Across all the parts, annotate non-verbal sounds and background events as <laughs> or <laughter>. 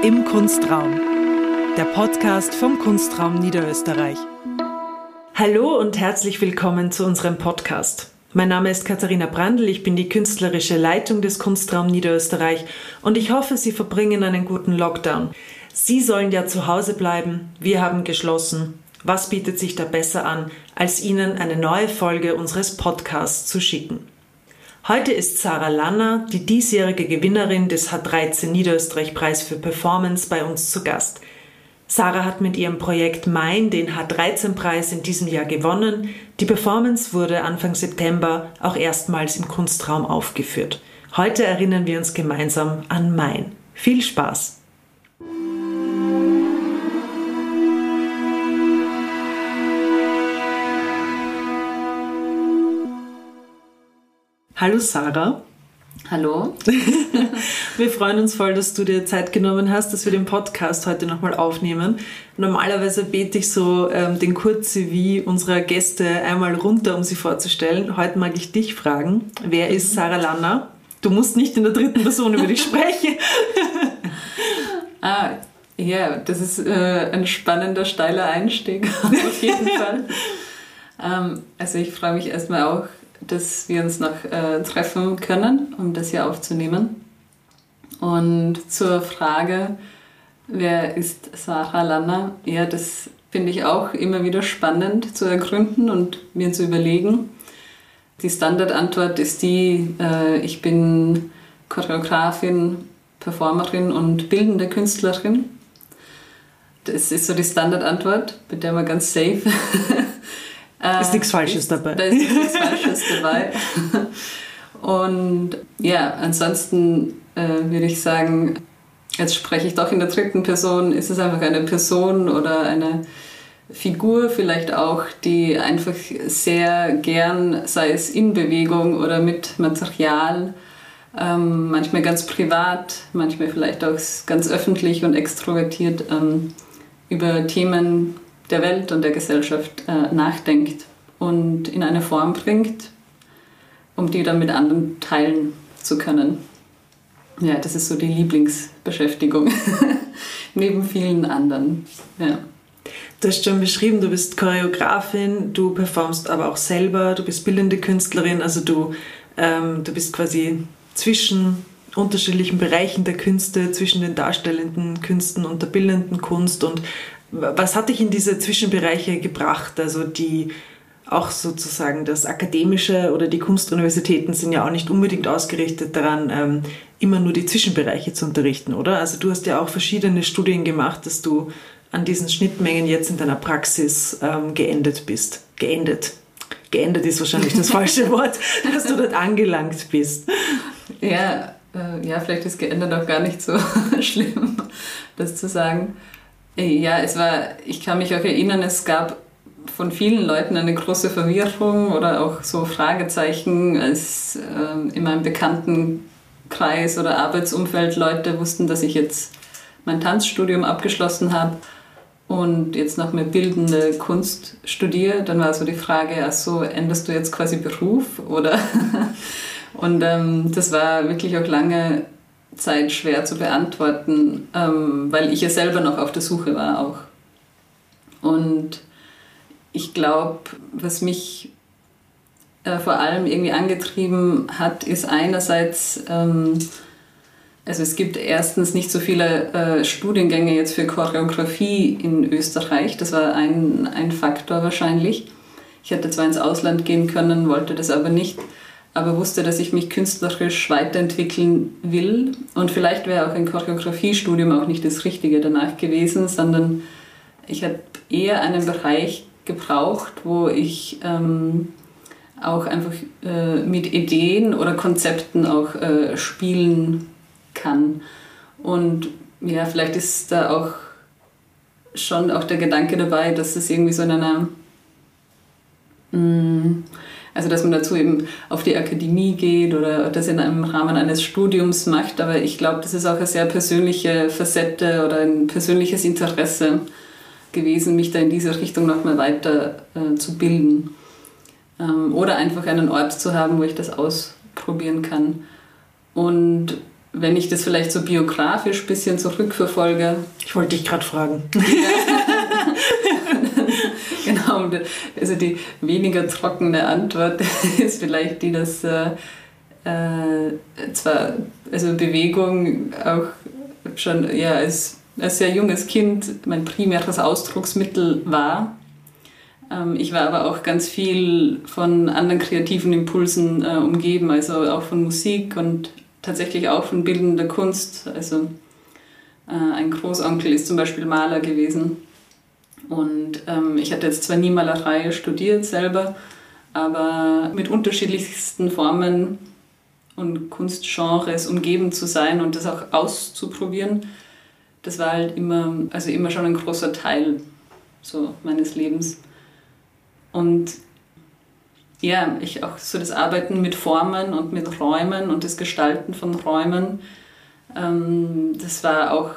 Im Kunstraum, der Podcast vom Kunstraum Niederösterreich. Hallo und herzlich willkommen zu unserem Podcast. Mein Name ist Katharina Brandl, ich bin die künstlerische Leitung des Kunstraum Niederösterreich und ich hoffe, Sie verbringen einen guten Lockdown. Sie sollen ja zu Hause bleiben, wir haben geschlossen. Was bietet sich da besser an, als Ihnen eine neue Folge unseres Podcasts zu schicken? Heute ist Sarah Lanner, die diesjährige Gewinnerin des H13 Niederösterreich Preis für Performance, bei uns zu Gast. Sarah hat mit ihrem Projekt Mein den H13-Preis in diesem Jahr gewonnen. Die Performance wurde Anfang September auch erstmals im Kunstraum aufgeführt. Heute erinnern wir uns gemeinsam an Mein. Viel Spaß! Hallo Sarah. Hallo. <laughs> wir freuen uns voll, dass du dir Zeit genommen hast, dass wir den Podcast heute nochmal aufnehmen. Normalerweise bete ich so ähm, den Kurz-CV unserer Gäste einmal runter, um sie vorzustellen. Heute mag ich dich fragen, wer ist Sarah Lanner? Du musst nicht in der dritten Person über dich <laughs> sprechen. <laughs> ah, ja, das ist äh, ein spannender, steiler Einstieg, auf jeden Fall. ähm, also ich freue mich erstmal auch dass wir uns noch äh, treffen können, um das hier aufzunehmen. Und zur Frage, wer ist Sarah Lanner? Ja, das finde ich auch immer wieder spannend zu ergründen und mir zu überlegen. Die Standardantwort ist die, äh, ich bin Choreografin, Performerin und bildende Künstlerin. Das ist so die Standardantwort, mit der man ganz safe <laughs> äh, ist nichts Falsches ist, dabei. Da ist nichts Falsches dabei. <laughs> Und ja, ansonsten äh, würde ich sagen, jetzt spreche ich doch in der dritten Person, ist es einfach eine Person oder eine Figur vielleicht auch, die einfach sehr gern, sei es in Bewegung oder mit Material, ähm, manchmal ganz privat, manchmal vielleicht auch ganz öffentlich und extrovertiert ähm, über Themen der Welt und der Gesellschaft äh, nachdenkt und in eine Form bringt, um die dann mit anderen teilen zu können. Ja, das ist so die Lieblingsbeschäftigung, <laughs> neben vielen anderen. Ja. Du hast schon beschrieben, du bist Choreografin, du performst aber auch selber, du bist bildende Künstlerin, also du, ähm, du bist quasi zwischen unterschiedlichen Bereichen der Künste, zwischen den darstellenden Künsten und der bildenden Kunst und was hat dich in diese Zwischenbereiche gebracht? Also die auch sozusagen das Akademische oder die Kunstuniversitäten sind ja auch nicht unbedingt ausgerichtet daran, ähm, immer nur die Zwischenbereiche zu unterrichten, oder? Also du hast ja auch verschiedene Studien gemacht, dass du an diesen Schnittmengen jetzt in deiner Praxis ähm, geendet bist. Geendet. Geendet ist wahrscheinlich das falsche <laughs> Wort, dass du dort angelangt bist. Ja, äh, ja, vielleicht ist geendet auch gar nicht so <laughs> schlimm, das zu sagen. Ja, es war, ich kann mich auch erinnern, es gab von vielen Leuten eine große Verwirrung oder auch so Fragezeichen, als äh, in meinem Bekanntenkreis oder Arbeitsumfeld Leute wussten, dass ich jetzt mein Tanzstudium abgeschlossen habe und jetzt noch mehr bildende Kunst studiere. Dann war so die Frage, ach so, änderst du jetzt quasi Beruf oder? <laughs> und ähm, das war wirklich auch lange Zeit schwer zu beantworten, ähm, weil ich ja selber noch auf der Suche war auch. Und ich glaube, was mich äh, vor allem irgendwie angetrieben hat, ist einerseits, ähm, also es gibt erstens nicht so viele äh, Studiengänge jetzt für Choreografie in Österreich. Das war ein, ein Faktor wahrscheinlich. Ich hätte zwar ins Ausland gehen können, wollte das aber nicht aber wusste, dass ich mich künstlerisch weiterentwickeln will. Und vielleicht wäre auch ein Choreografiestudium auch nicht das Richtige danach gewesen, sondern ich habe eher einen Bereich gebraucht, wo ich ähm, auch einfach äh, mit Ideen oder Konzepten auch äh, spielen kann. Und ja, vielleicht ist da auch schon auch der Gedanke dabei, dass es irgendwie so in einer mh, mm, also dass man dazu eben auf die Akademie geht oder das in einem Rahmen eines Studiums macht. Aber ich glaube, das ist auch eine sehr persönliche Facette oder ein persönliches Interesse gewesen, mich da in diese Richtung nochmal weiter äh, zu bilden. Ähm, oder einfach einen Ort zu haben, wo ich das ausprobieren kann. Und wenn ich das vielleicht so biografisch ein bisschen zurückverfolge. Ich wollte dich gerade fragen. <laughs> genau, also die weniger trockene Antwort <laughs> ist vielleicht die, dass äh, äh, zwar also Bewegung auch schon ja, als, als sehr junges Kind mein primäres Ausdrucksmittel war. Ähm, ich war aber auch ganz viel von anderen kreativen Impulsen äh, umgeben, also auch von Musik und tatsächlich auch von bildender Kunst. Also äh, ein Großonkel ist zum Beispiel Maler gewesen. Und ähm, ich hatte jetzt zwar nie Malerei studiert selber, aber mit unterschiedlichsten Formen und Kunstgenres umgeben zu sein und das auch auszuprobieren, das war halt immer, also immer schon ein großer Teil so meines Lebens. Und ja, ich auch so das Arbeiten mit Formen und mit Räumen und das Gestalten von Räumen, ähm, das war auch,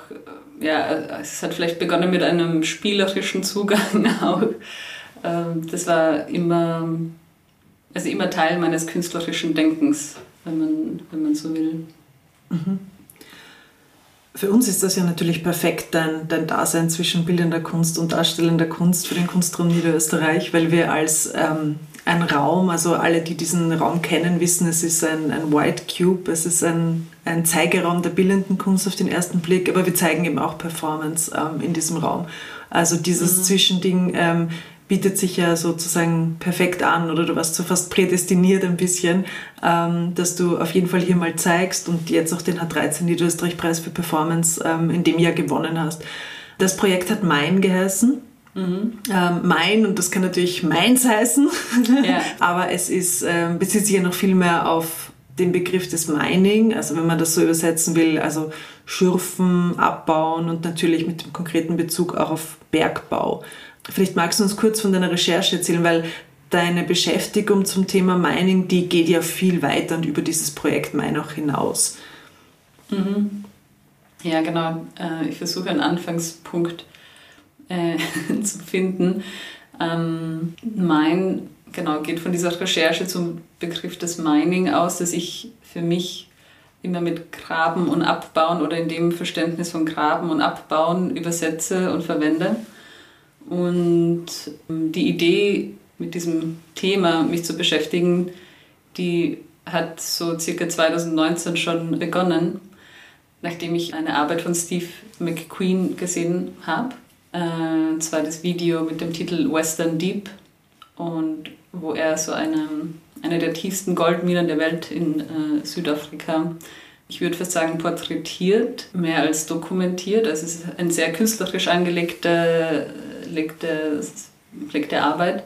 ja, es hat vielleicht begonnen mit einem spielerischen Zugang <laughs> auch. Ähm, das war immer, also immer Teil meines künstlerischen Denkens, wenn man, wenn man so will. Mhm. Für uns ist das ja natürlich perfekt, dein, dein Dasein zwischen bildender Kunst und darstellender Kunst für den Kunstraum Niederösterreich, weil wir als ähm, ein Raum, also alle, die diesen Raum kennen, wissen, es ist ein, ein White Cube, es ist ein, ein Zeigeraum der bildenden Kunst auf den ersten Blick, aber wir zeigen eben auch Performance ähm, in diesem Raum. Also dieses mhm. Zwischending ähm, bietet sich ja sozusagen perfekt an oder du warst so fast prädestiniert ein bisschen, ähm, dass du auf jeden Fall hier mal zeigst und jetzt auch den H13 Niederösterreich-Preis für Performance ähm, in dem Jahr gewonnen hast. Das Projekt hat Mein geheißen Mhm. Ähm, mein, und das kann natürlich meins heißen, <laughs> ja. aber es ist, ähm, bezieht sich ja noch viel mehr auf den Begriff des Mining, also wenn man das so übersetzen will, also schürfen, abbauen und natürlich mit dem konkreten Bezug auch auf Bergbau. Vielleicht magst du uns kurz von deiner Recherche erzählen, weil deine Beschäftigung zum Thema Mining, die geht ja viel weiter und über dieses Projekt Mine auch hinaus. Mhm. Ja, genau. Äh, ich versuche einen Anfangspunkt äh, <laughs> zu finden. Ähm, mein, genau, geht von dieser Recherche zum Begriff des Mining aus, dass ich für mich immer mit Graben und Abbauen oder in dem Verständnis von Graben und Abbauen übersetze und verwende. Und ähm, die Idee, mit diesem Thema mich zu beschäftigen, die hat so circa 2019 schon begonnen, nachdem ich eine Arbeit von Steve McQueen gesehen habe. Äh, das Video mit dem Titel Western Deep und wo er so eine, eine der tiefsten Goldminen der Welt in äh, Südafrika, ich würde fast sagen, porträtiert, mehr als dokumentiert. Also es ist eine sehr künstlerisch angelegte legte, legte Arbeit.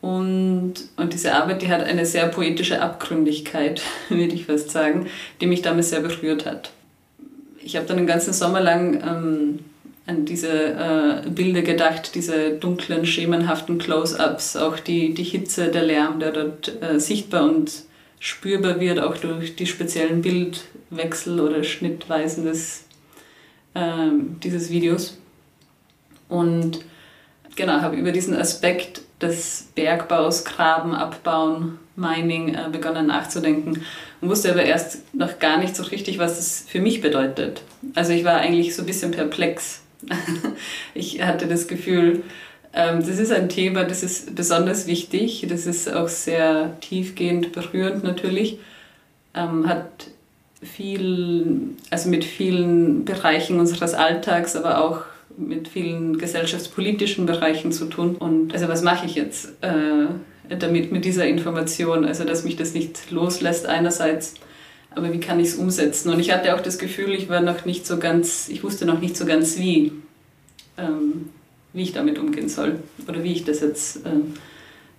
Und, und diese Arbeit, die hat eine sehr poetische Abgründigkeit, <laughs> würde ich fast sagen, die mich damals sehr berührt hat. Ich habe dann den ganzen Sommer lang ähm, an diese äh, Bilder gedacht, diese dunklen, schemenhaften Close-ups, auch die, die Hitze, der Lärm, der dort äh, sichtbar und spürbar wird, auch durch die speziellen Bildwechsel oder Schnittweisen des, äh, dieses Videos. Und genau, habe über diesen Aspekt des Bergbaus, Graben, Abbauen, Mining äh, begonnen nachzudenken und wusste aber erst noch gar nicht so richtig, was das für mich bedeutet. Also ich war eigentlich so ein bisschen perplex ich hatte das Gefühl, ähm, das ist ein Thema, das ist besonders wichtig, das ist auch sehr tiefgehend berührend natürlich, ähm, hat viel, also mit vielen Bereichen unseres Alltags, aber auch mit vielen gesellschaftspolitischen Bereichen zu tun. Und also was mache ich jetzt äh, damit mit dieser Information? Also dass mich das nicht loslässt einerseits aber wie kann ich es umsetzen? Und ich hatte auch das Gefühl, ich war noch nicht so ganz, ich wusste noch nicht so ganz wie, ähm, wie ich damit umgehen soll oder wie ich das jetzt ähm,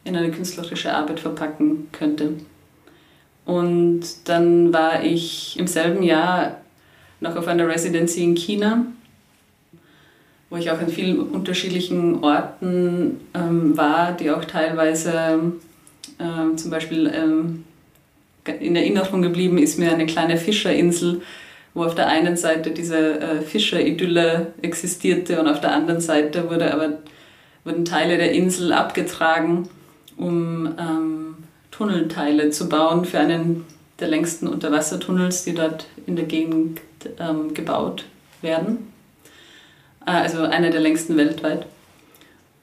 in eine künstlerische Arbeit verpacken könnte. Und dann war ich im selben Jahr noch auf einer Residency in China, wo ich auch an vielen unterschiedlichen Orten ähm, war, die auch teilweise ähm, zum Beispiel ähm, in Erinnerung geblieben ist mir eine kleine Fischerinsel, wo auf der einen Seite diese äh, Fischeridylle existierte und auf der anderen Seite wurde aber, wurden Teile der Insel abgetragen, um ähm, Tunnelteile zu bauen für einen der längsten Unterwassertunnels, die dort in der Gegend ähm, gebaut werden. Äh, also einer der längsten weltweit.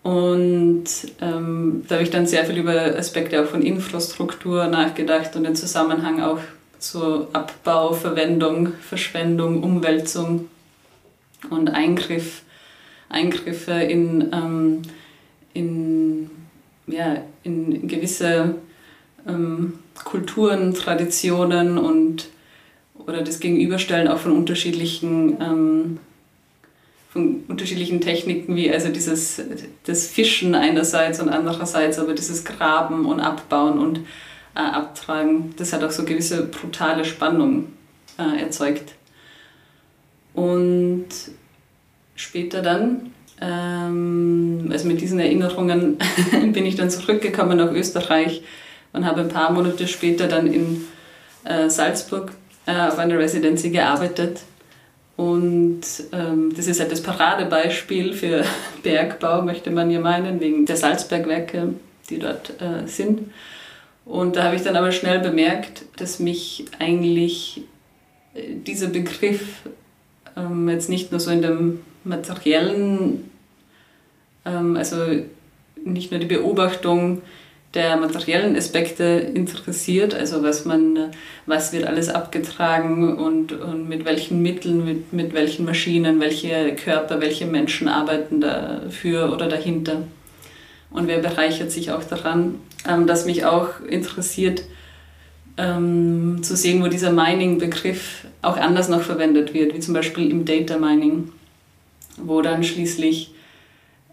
Und ähm, da habe ich dann sehr viel über Aspekte auch von Infrastruktur nachgedacht und den Zusammenhang auch zu Abbau, Verwendung, Verschwendung, Umwälzung und Eingriff, Eingriffe in, ähm, in, ja, in gewisse ähm, Kulturen, Traditionen und oder das Gegenüberstellen auch von unterschiedlichen ähm, von unterschiedlichen Techniken, wie also dieses das Fischen einerseits und andererseits aber dieses Graben und Abbauen und äh, Abtragen, das hat auch so gewisse brutale Spannung äh, erzeugt. Und später dann, ähm, also mit diesen Erinnerungen <laughs> bin ich dann zurückgekommen nach Österreich und habe ein paar Monate später dann in äh, Salzburg äh, auf einer Residency gearbeitet. Und ähm, das ist halt das Paradebeispiel für <laughs> Bergbau, möchte man ja meinen, wegen der Salzbergwerke, die dort äh, sind. Und da habe ich dann aber schnell bemerkt, dass mich eigentlich äh, dieser Begriff ähm, jetzt nicht nur so in dem materiellen, ähm, also nicht nur die Beobachtung der materiellen Aspekte interessiert, also was man, was wird alles abgetragen und, und mit welchen Mitteln, mit, mit welchen Maschinen, welche Körper, welche Menschen arbeiten dafür oder dahinter. Und wer bereichert sich auch daran, ähm, dass mich auch interessiert, ähm, zu sehen, wo dieser Mining-Begriff auch anders noch verwendet wird, wie zum Beispiel im Data Mining, wo dann schließlich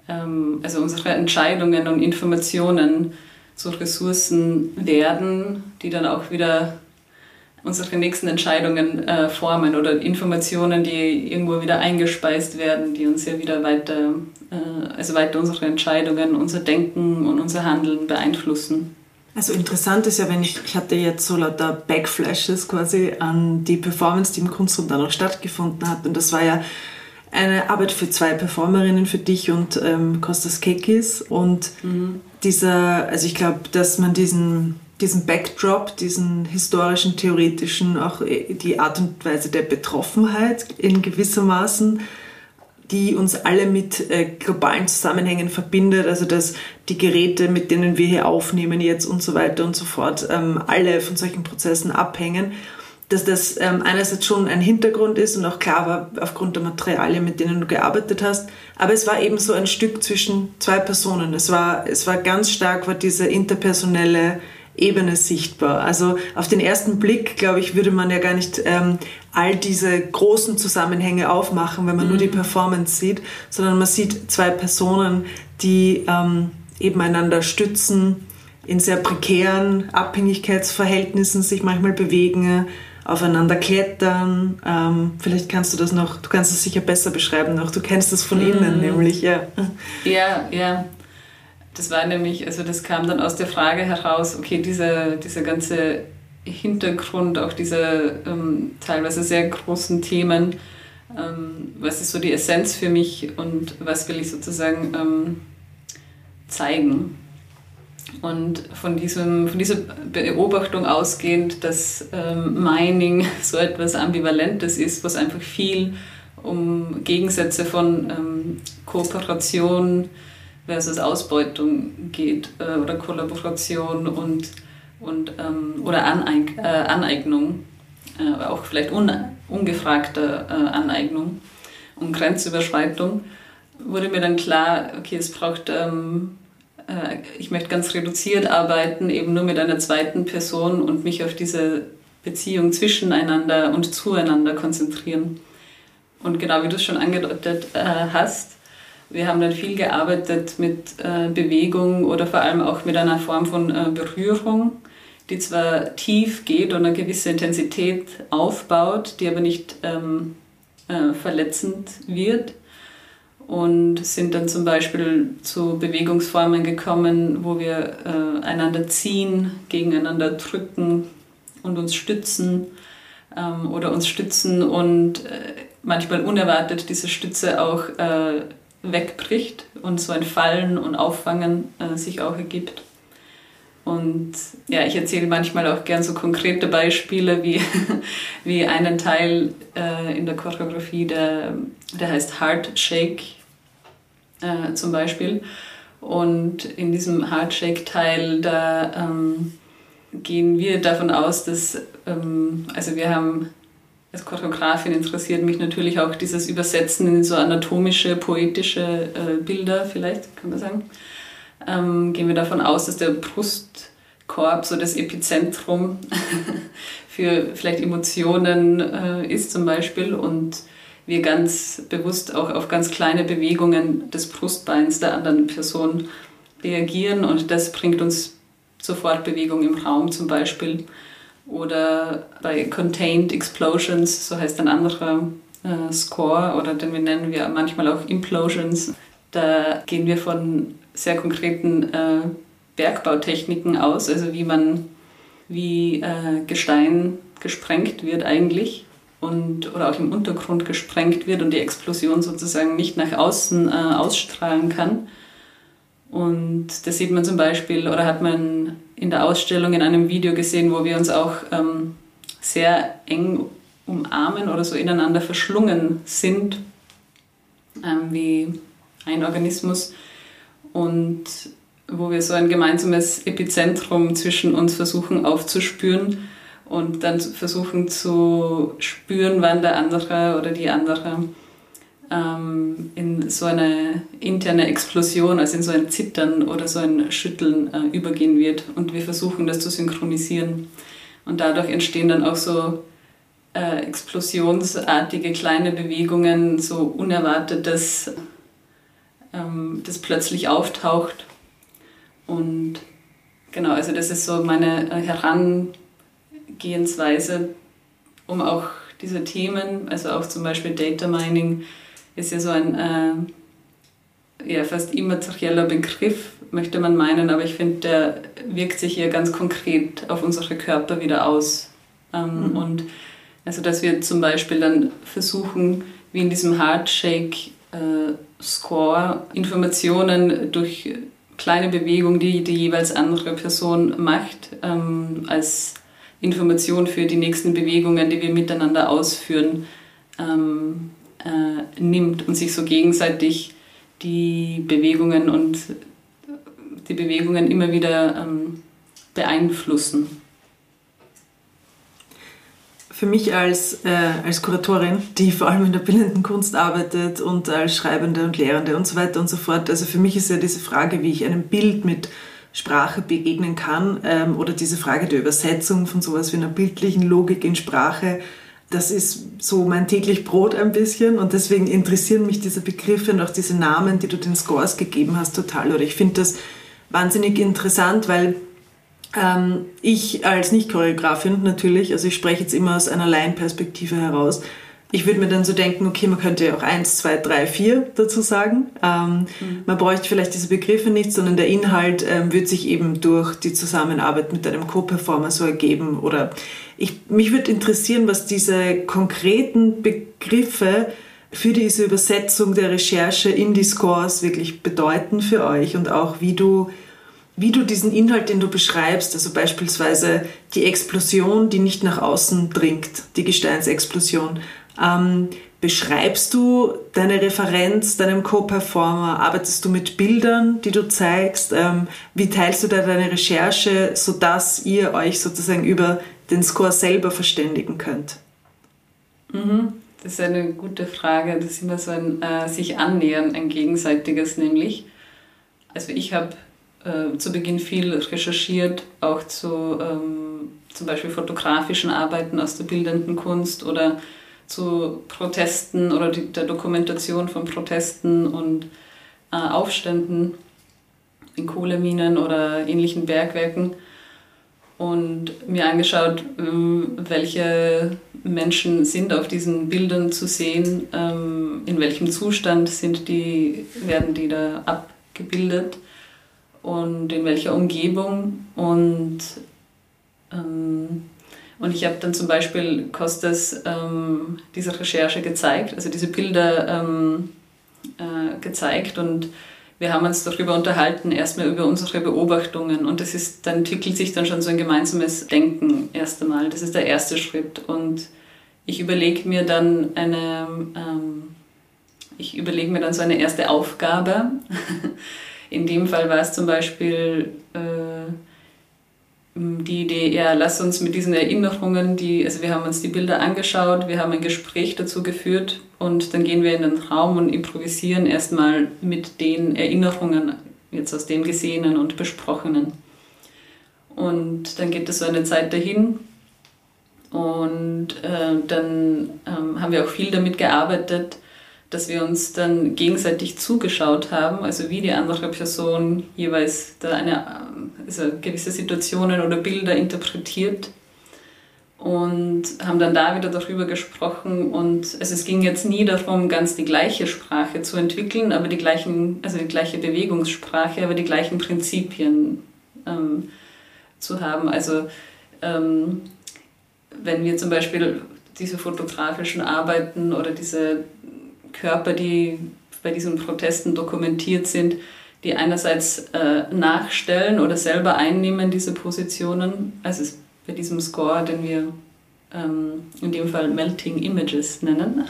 ähm, also unsere Entscheidungen und Informationen zu Ressourcen werden, die dann auch wieder unsere nächsten Entscheidungen äh, formen oder Informationen, die irgendwo wieder eingespeist werden, die uns ja wieder weiter, äh, also weiter unsere Entscheidungen, unser Denken und unser Handeln beeinflussen. Also interessant ist ja, wenn ich, ich hatte jetzt so lauter Backflashes quasi an die Performance, die im Kunstraum dann auch stattgefunden hat. Und das war ja eine Arbeit für zwei Performerinnen, für dich und ähm, Kostas Kekis. Und mhm. dieser, also ich glaube, dass man diesen, diesen Backdrop, diesen historischen, theoretischen, auch äh, die Art und Weise der Betroffenheit in gewissermaßen die uns alle mit äh, globalen Zusammenhängen verbindet, also dass die Geräte, mit denen wir hier aufnehmen jetzt und so weiter und so fort, ähm, alle von solchen Prozessen abhängen, dass das ähm, einerseits schon ein Hintergrund ist und auch klar war aufgrund der Materialien, mit denen du gearbeitet hast, aber es war eben so ein Stück zwischen zwei Personen. Es war, es war ganz stark war diese interpersonelle Ebene sichtbar. Also auf den ersten Blick, glaube ich, würde man ja gar nicht ähm, all diese großen Zusammenhänge aufmachen, wenn man mhm. nur die mhm. Performance sieht, sondern man sieht zwei Personen, die ähm, eben einander stützen, in sehr prekären Abhängigkeitsverhältnissen sich manchmal bewegen, aufeinander klettern. Ähm, vielleicht kannst du das noch, du kannst es sicher besser beschreiben noch. Du kennst das von mhm. innen nämlich, ja. Ja, ja. Das war nämlich, also das kam dann aus der Frage heraus, okay, dieser, dieser ganze Hintergrund, auch diese ähm, teilweise sehr großen Themen, ähm, was ist so die Essenz für mich und was will ich sozusagen ähm, zeigen. Und von, diesem, von dieser Beobachtung ausgehend, dass ähm, Mining <laughs> so etwas Ambivalentes ist, was einfach viel um Gegensätze von ähm, Kooperation, versus Ausbeutung geht äh, oder Kollaboration und, und, ähm, oder Aneig äh, Aneignung, äh, auch vielleicht un ungefragte äh, Aneignung und Grenzüberschreitung, wurde mir dann klar, okay, es braucht, ähm, äh, ich möchte ganz reduziert arbeiten, eben nur mit einer zweiten Person und mich auf diese Beziehung zwischeneinander und zueinander konzentrieren. Und genau wie du es schon angedeutet äh, hast, wir haben dann viel gearbeitet mit äh, Bewegung oder vor allem auch mit einer Form von Berührung, die zwar tief geht und eine gewisse Intensität aufbaut, die aber nicht ähm, äh, verletzend wird. Und sind dann zum Beispiel zu Bewegungsformen gekommen, wo wir äh, einander ziehen, gegeneinander drücken und uns stützen ähm, oder uns stützen und äh, manchmal unerwartet diese Stütze auch äh, wegbricht und so ein Fallen und Auffangen äh, sich auch ergibt. Und ja, ich erzähle manchmal auch gern so konkrete Beispiele wie, <laughs> wie einen Teil äh, in der Choreografie, der, der heißt Heart Shake äh, zum Beispiel. Und in diesem Heart Shake Teil, da ähm, gehen wir davon aus, dass, ähm, also wir haben als Choreografin interessiert mich natürlich auch dieses Übersetzen in so anatomische, poetische äh, Bilder, vielleicht kann man sagen. Ähm, gehen wir davon aus, dass der Brustkorb so das Epizentrum <laughs> für vielleicht Emotionen äh, ist zum Beispiel und wir ganz bewusst auch auf ganz kleine Bewegungen des Brustbeins der anderen Person reagieren und das bringt uns sofort Bewegung im Raum zum Beispiel. Oder bei Contained Explosions, so heißt ein anderer äh, Score, oder den wir nennen wir manchmal auch Implosions. Da gehen wir von sehr konkreten äh, Bergbautechniken aus, also wie man, wie äh, Gestein gesprengt wird eigentlich und oder auch im Untergrund gesprengt wird und die Explosion sozusagen nicht nach außen äh, ausstrahlen kann. Und das sieht man zum Beispiel oder hat man in der Ausstellung in einem Video gesehen, wo wir uns auch ähm, sehr eng umarmen oder so ineinander verschlungen sind, ähm, wie ein Organismus. Und wo wir so ein gemeinsames Epizentrum zwischen uns versuchen aufzuspüren und dann versuchen zu spüren, wann der andere oder die andere ähm, in so eine interne Explosion, also in so ein Zittern oder so ein Schütteln äh, übergehen wird. Und wir versuchen das zu synchronisieren. Und dadurch entstehen dann auch so äh, explosionsartige kleine Bewegungen, so unerwartetes, ähm, das plötzlich auftaucht. Und genau, also das ist so meine äh, Herangehensweise, um auch diese Themen, also auch zum Beispiel Data Mining, ist ja so ein äh, ja, fast immaterieller Begriff, möchte man meinen, aber ich finde, der wirkt sich hier ganz konkret auf unsere Körper wieder aus. Ähm, mhm. Und also, dass wir zum Beispiel dann versuchen, wie in diesem Heartshake äh, Score, Informationen durch kleine Bewegungen, die die jeweils andere Person macht, ähm, als Information für die nächsten Bewegungen, die wir miteinander ausführen, ähm, äh, nimmt und sich so gegenseitig die Bewegungen und die Bewegungen immer wieder ähm, beeinflussen. Für mich als, äh, als Kuratorin, die vor allem in der bildenden Kunst arbeitet und als Schreibende und Lehrende und so weiter und so fort, also für mich ist ja diese Frage, wie ich einem Bild mit Sprache begegnen kann ähm, oder diese Frage der Übersetzung von sowas wie einer bildlichen Logik in Sprache das ist so mein täglich Brot ein bisschen und deswegen interessieren mich diese Begriffe und auch diese Namen, die du den Scores gegeben hast, total. Oder ich finde das wahnsinnig interessant, weil ähm, ich als Nicht-Choreografin natürlich, also ich spreche jetzt immer aus einer Laienperspektive heraus, ich würde mir dann so denken, okay, man könnte ja auch eins, zwei, drei, vier dazu sagen. Ähm, mhm. Man bräuchte vielleicht diese Begriffe nicht, sondern der Inhalt ähm, wird sich eben durch die Zusammenarbeit mit einem Co-Performer so ergeben. Oder ich, mich würde interessieren, was diese konkreten Begriffe für diese Übersetzung der Recherche in die Scores wirklich bedeuten für euch und auch wie du wie du diesen Inhalt, den du beschreibst, also beispielsweise die Explosion, die nicht nach außen dringt, die Gesteinsexplosion, ähm, beschreibst du deine Referenz deinem Co-Performer? Arbeitest du mit Bildern, die du zeigst? Ähm, wie teilst du da deine Recherche, sodass ihr euch sozusagen über den Score selber verständigen könnt? Mhm. Das ist eine gute Frage. Das ist immer so ein äh, sich annähern, ein gegenseitiges nämlich. Also ich habe äh, zu Beginn viel recherchiert, auch zu ähm, zum Beispiel fotografischen Arbeiten aus der bildenden Kunst oder zu Protesten oder die, der Dokumentation von Protesten und äh, Aufständen in Kohleminen oder ähnlichen Bergwerken und mir angeschaut, ähm, welche Menschen sind auf diesen Bildern zu sehen, ähm, in welchem Zustand sind die, werden die da abgebildet und in welcher Umgebung und ähm, und ich habe dann zum Beispiel Costas ähm, diese Recherche gezeigt, also diese Bilder ähm, äh, gezeigt und wir haben uns darüber unterhalten, erstmal über unsere Beobachtungen und das ist, dann entwickelt sich dann schon so ein gemeinsames Denken erst einmal. Das ist der erste Schritt und ich überlege mir dann eine, ähm, ich überlege mir dann so eine erste Aufgabe. <laughs> In dem Fall war es zum Beispiel äh, die Idee, ja, lass uns mit diesen Erinnerungen, die, also wir haben uns die Bilder angeschaut, wir haben ein Gespräch dazu geführt und dann gehen wir in den Raum und improvisieren erstmal mit den Erinnerungen, jetzt aus dem Gesehenen und Besprochenen. Und dann geht es so eine Zeit dahin und äh, dann ähm, haben wir auch viel damit gearbeitet, dass wir uns dann gegenseitig zugeschaut haben, also wie die andere Person jeweils da eine, also gewisse Situationen oder Bilder interpretiert. Und haben dann da wieder darüber gesprochen. Und also es ging jetzt nie darum, ganz die gleiche Sprache zu entwickeln, aber die gleichen, also die gleiche Bewegungssprache, aber die gleichen Prinzipien ähm, zu haben. Also ähm, wenn wir zum Beispiel diese fotografischen Arbeiten oder diese Körper, die bei diesen Protesten dokumentiert sind, die einerseits äh, nachstellen oder selber einnehmen, diese Positionen. Also bei diesem Score, den wir ähm, in dem Fall Melting Images nennen.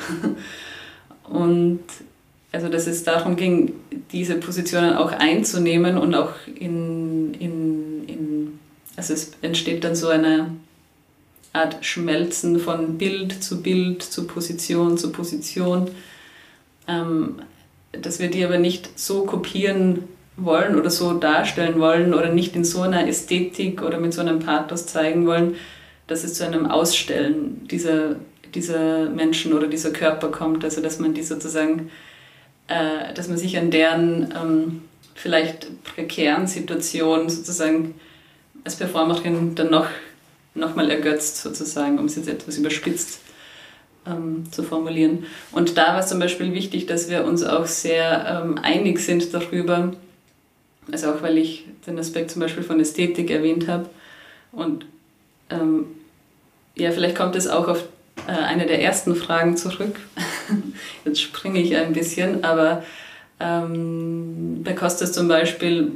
<laughs> Und also dass es darum ging, diese Positionen auch einzunehmen und auch in, in, in also es entsteht dann so eine Art Schmelzen von Bild zu Bild, zu Position zu Position ähm, dass wir die aber nicht so kopieren wollen oder so darstellen wollen oder nicht in so einer Ästhetik oder mit so einem Pathos zeigen wollen, dass es zu einem Ausstellen dieser, dieser Menschen oder dieser Körper kommt. Also dass man die sozusagen, äh, dass man sich an deren ähm, vielleicht prekären Situationen sozusagen als Performerin dann noch, noch mal ergötzt sozusagen, um es jetzt etwas überspitzt ähm, zu formulieren. Und da war es zum Beispiel wichtig, dass wir uns auch sehr ähm, einig sind darüber, also auch weil ich den Aspekt zum Beispiel von Ästhetik erwähnt habe. Und ähm, ja, vielleicht kommt es auch auf äh, eine der ersten Fragen zurück. <laughs> Jetzt springe ich ein bisschen, aber ähm, bei Costas zum Beispiel,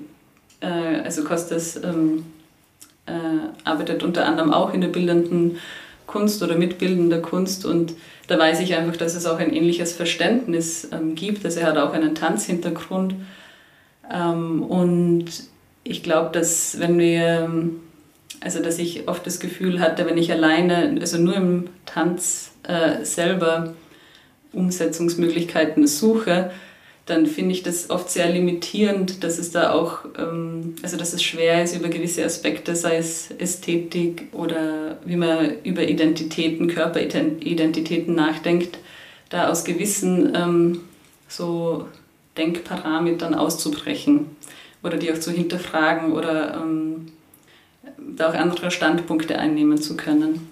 äh, also Costas ähm, äh, arbeitet unter anderem auch in der bildenden Kunst oder mitbildender Kunst und da weiß ich einfach, dass es auch ein ähnliches Verständnis ähm, gibt. Also er hat auch einen Tanzhintergrund ähm, und ich glaube, dass wenn wir, also dass ich oft das Gefühl hatte, wenn ich alleine, also nur im Tanz äh, selber Umsetzungsmöglichkeiten suche, dann finde ich das oft sehr limitierend, dass es da auch, ähm, also dass es schwer ist, über gewisse Aspekte, sei es Ästhetik oder wie man über Identitäten, Körperidentitäten nachdenkt, da aus gewissen ähm, so Denkparametern auszubrechen oder die auch zu hinterfragen oder ähm, da auch andere Standpunkte einnehmen zu können.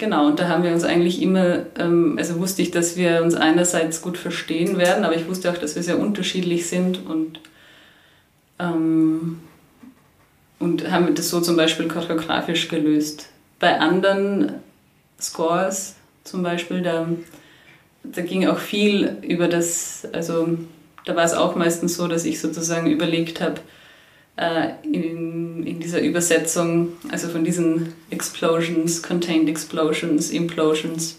Genau, und da haben wir uns eigentlich immer, ähm, also wusste ich, dass wir uns einerseits gut verstehen werden, aber ich wusste auch, dass wir sehr unterschiedlich sind und, ähm, und haben das so zum Beispiel choreografisch gelöst. Bei anderen Scores zum Beispiel, da, da ging auch viel über das, also da war es auch meistens so, dass ich sozusagen überlegt habe, äh, in, in dieser Übersetzung, also von diesen Explosions, Contained Explosions, Implosions.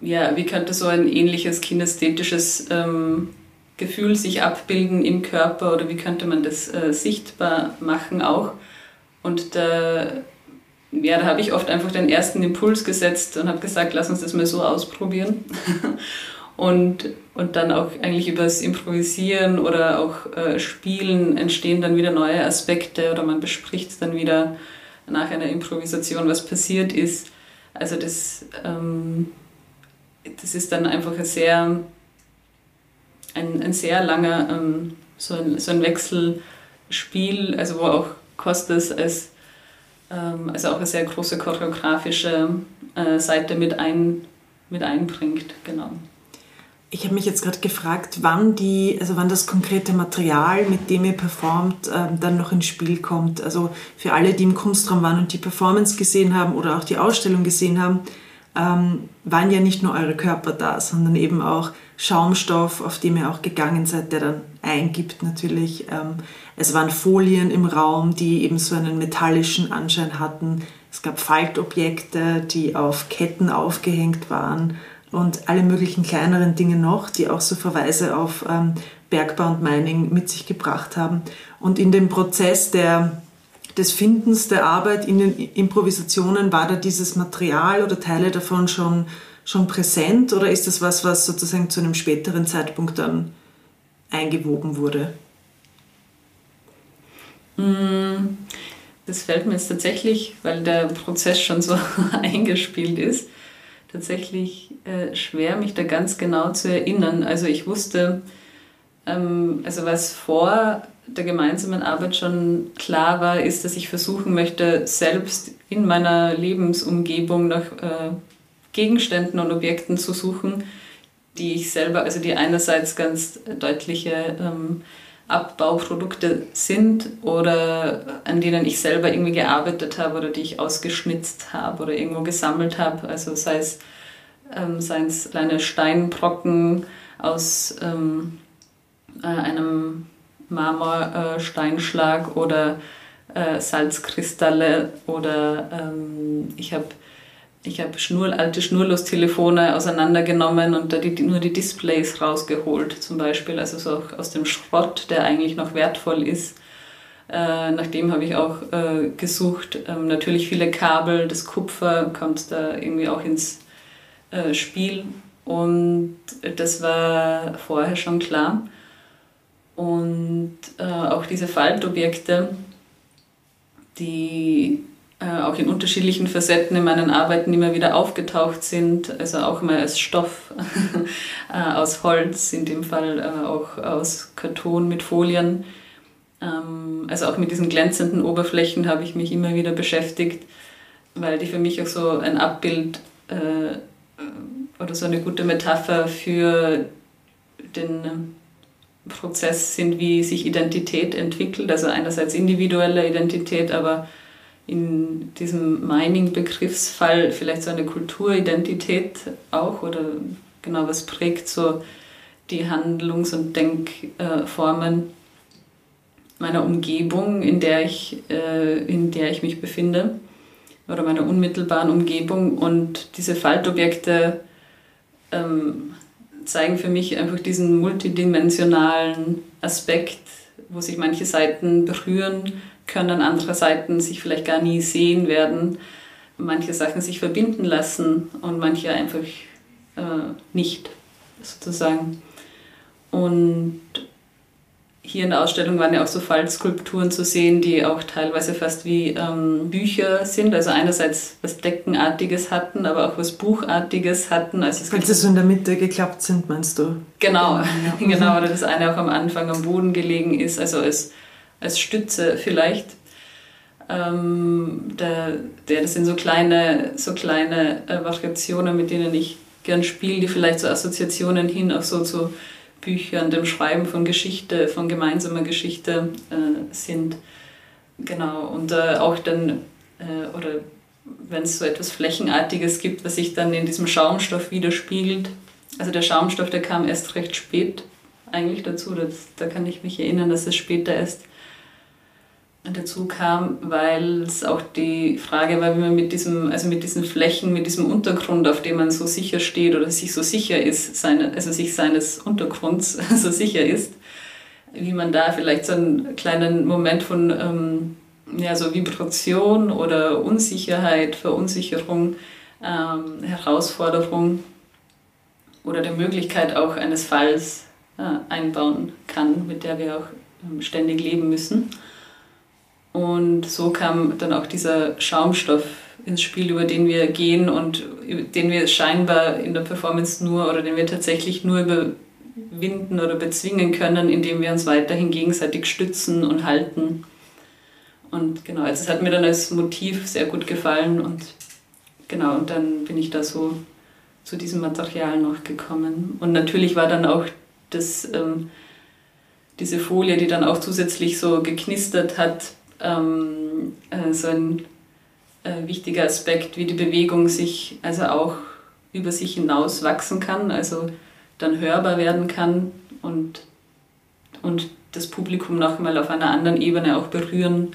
Ja, wie könnte so ein ähnliches kinästhetisches ähm, Gefühl sich abbilden im Körper oder wie könnte man das äh, sichtbar machen auch? Und da, ja, da habe ich oft einfach den ersten Impuls gesetzt und habe gesagt, lass uns das mal so ausprobieren. <laughs> Und, und dann auch eigentlich über das Improvisieren oder auch äh, Spielen entstehen dann wieder neue Aspekte oder man bespricht dann wieder nach einer Improvisation, was passiert ist. Also das, ähm, das ist dann einfach ein sehr, ein, ein sehr langer, ähm, so, ein, so ein Wechselspiel, also wo auch Kostas als, ähm, also auch eine sehr große choreografische äh, Seite mit, ein, mit einbringt. Genau. Ich habe mich jetzt gerade gefragt, wann die, also wann das konkrete Material, mit dem ihr performt, ähm, dann noch ins Spiel kommt. Also für alle, die im Kunstraum waren und die Performance gesehen haben oder auch die Ausstellung gesehen haben, ähm, waren ja nicht nur eure Körper da, sondern eben auch Schaumstoff, auf dem ihr auch gegangen seid, der dann eingibt natürlich. Ähm, es waren Folien im Raum, die eben so einen metallischen Anschein hatten. Es gab Faltobjekte, die auf Ketten aufgehängt waren und alle möglichen kleineren Dinge noch, die auch so Verweise auf ähm, Bergbau und Mining mit sich gebracht haben. Und in dem Prozess der, des Findens der Arbeit in den Improvisationen war da dieses Material oder Teile davon schon, schon präsent oder ist das was, was sozusagen zu einem späteren Zeitpunkt dann eingewoben wurde? Mm, das fällt mir jetzt tatsächlich, weil der Prozess schon so <laughs> eingespielt ist, tatsächlich äh, schwer, mich da ganz genau zu erinnern. Also ich wusste, ähm, also was vor der gemeinsamen Arbeit schon klar war, ist, dass ich versuchen möchte, selbst in meiner Lebensumgebung nach äh, Gegenständen und Objekten zu suchen, die ich selber, also die einerseits ganz deutliche ähm, Abbauprodukte sind oder an denen ich selber irgendwie gearbeitet habe oder die ich ausgeschnitzt habe oder irgendwo gesammelt habe. Also sei es, ähm, seien es kleine Steinbrocken aus ähm, äh, einem Marmorsteinschlag äh, oder äh, Salzkristalle oder ähm, ich habe ich habe Schnur, alte Schnurlostelefone auseinandergenommen und da die, nur die Displays rausgeholt, zum Beispiel, also so aus dem Schrott, der eigentlich noch wertvoll ist. Äh, nach dem habe ich auch äh, gesucht. Ähm, natürlich viele Kabel, das Kupfer kommt da irgendwie auch ins äh, Spiel und das war vorher schon klar. Und äh, auch diese Faltobjekte, die äh, auch in unterschiedlichen Facetten in meinen Arbeiten immer wieder aufgetaucht sind, also auch immer als Stoff <laughs> äh, aus Holz, in dem Fall äh, auch aus Karton mit Folien. Ähm, also auch mit diesen glänzenden Oberflächen habe ich mich immer wieder beschäftigt, weil die für mich auch so ein Abbild oder so eine gute Metapher für den Prozess sind, wie sich Identität entwickelt. Also einerseits individuelle Identität, aber in diesem Mining-Begriffsfall vielleicht so eine Kulturidentität auch oder genau was prägt so die Handlungs- und Denkformen meiner Umgebung, in der ich, äh, in der ich mich befinde oder meiner unmittelbaren Umgebung? Und diese Faltobjekte ähm, zeigen für mich einfach diesen multidimensionalen Aspekt, wo sich manche Seiten berühren, können andere Seiten sich vielleicht gar nie sehen werden, manche Sachen sich verbinden lassen und manche einfach äh, nicht, sozusagen. Und hier in der Ausstellung waren ja auch so Fallskulpturen zu sehen, die auch teilweise fast wie ähm, Bücher sind. Also einerseits was Deckenartiges hatten, aber auch was Buchartiges hatten. Also es Weil sie so in der Mitte geklappt sind, meinst du? Genau, ja. <laughs> genau. Oder das eine auch am Anfang am Boden gelegen ist, also als als Stütze vielleicht. Ähm, der, der, das sind so kleine, so kleine äh, Variationen, mit denen ich gern spiele, die vielleicht so Assoziationen hin auch so zu Büchern, dem Schreiben von Geschichte, von gemeinsamer Geschichte äh, sind. Genau, und äh, auch dann, äh, oder wenn es so etwas Flächenartiges gibt, was sich dann in diesem Schaumstoff widerspiegelt. Also der Schaumstoff, der kam erst recht spät eigentlich dazu. Das, da kann ich mich erinnern, dass es später erst dazu kam, weil es auch die Frage war, wie man mit diesem, also mit diesen Flächen, mit diesem Untergrund, auf dem man so sicher steht oder sich so sicher ist, seine, also sich seines Untergrunds <laughs> so sicher ist, wie man da vielleicht so einen kleinen Moment von ähm, ja, so Vibration oder Unsicherheit, Verunsicherung, ähm, Herausforderung oder der Möglichkeit auch eines Falls äh, einbauen kann, mit der wir auch ähm, ständig leben müssen. Und so kam dann auch dieser Schaumstoff ins Spiel, über den wir gehen und den wir scheinbar in der Performance nur oder den wir tatsächlich nur überwinden oder bezwingen können, indem wir uns weiterhin gegenseitig stützen und halten. Und genau, also es hat mir dann als Motiv sehr gut gefallen und genau, und dann bin ich da so zu diesem Material noch gekommen. Und natürlich war dann auch das, ähm, diese Folie, die dann auch zusätzlich so geknistert hat, ähm, äh, so ein äh, wichtiger Aspekt, wie die Bewegung sich also auch über sich hinaus wachsen kann, also dann hörbar werden kann und, und das Publikum nochmal auf einer anderen Ebene auch berühren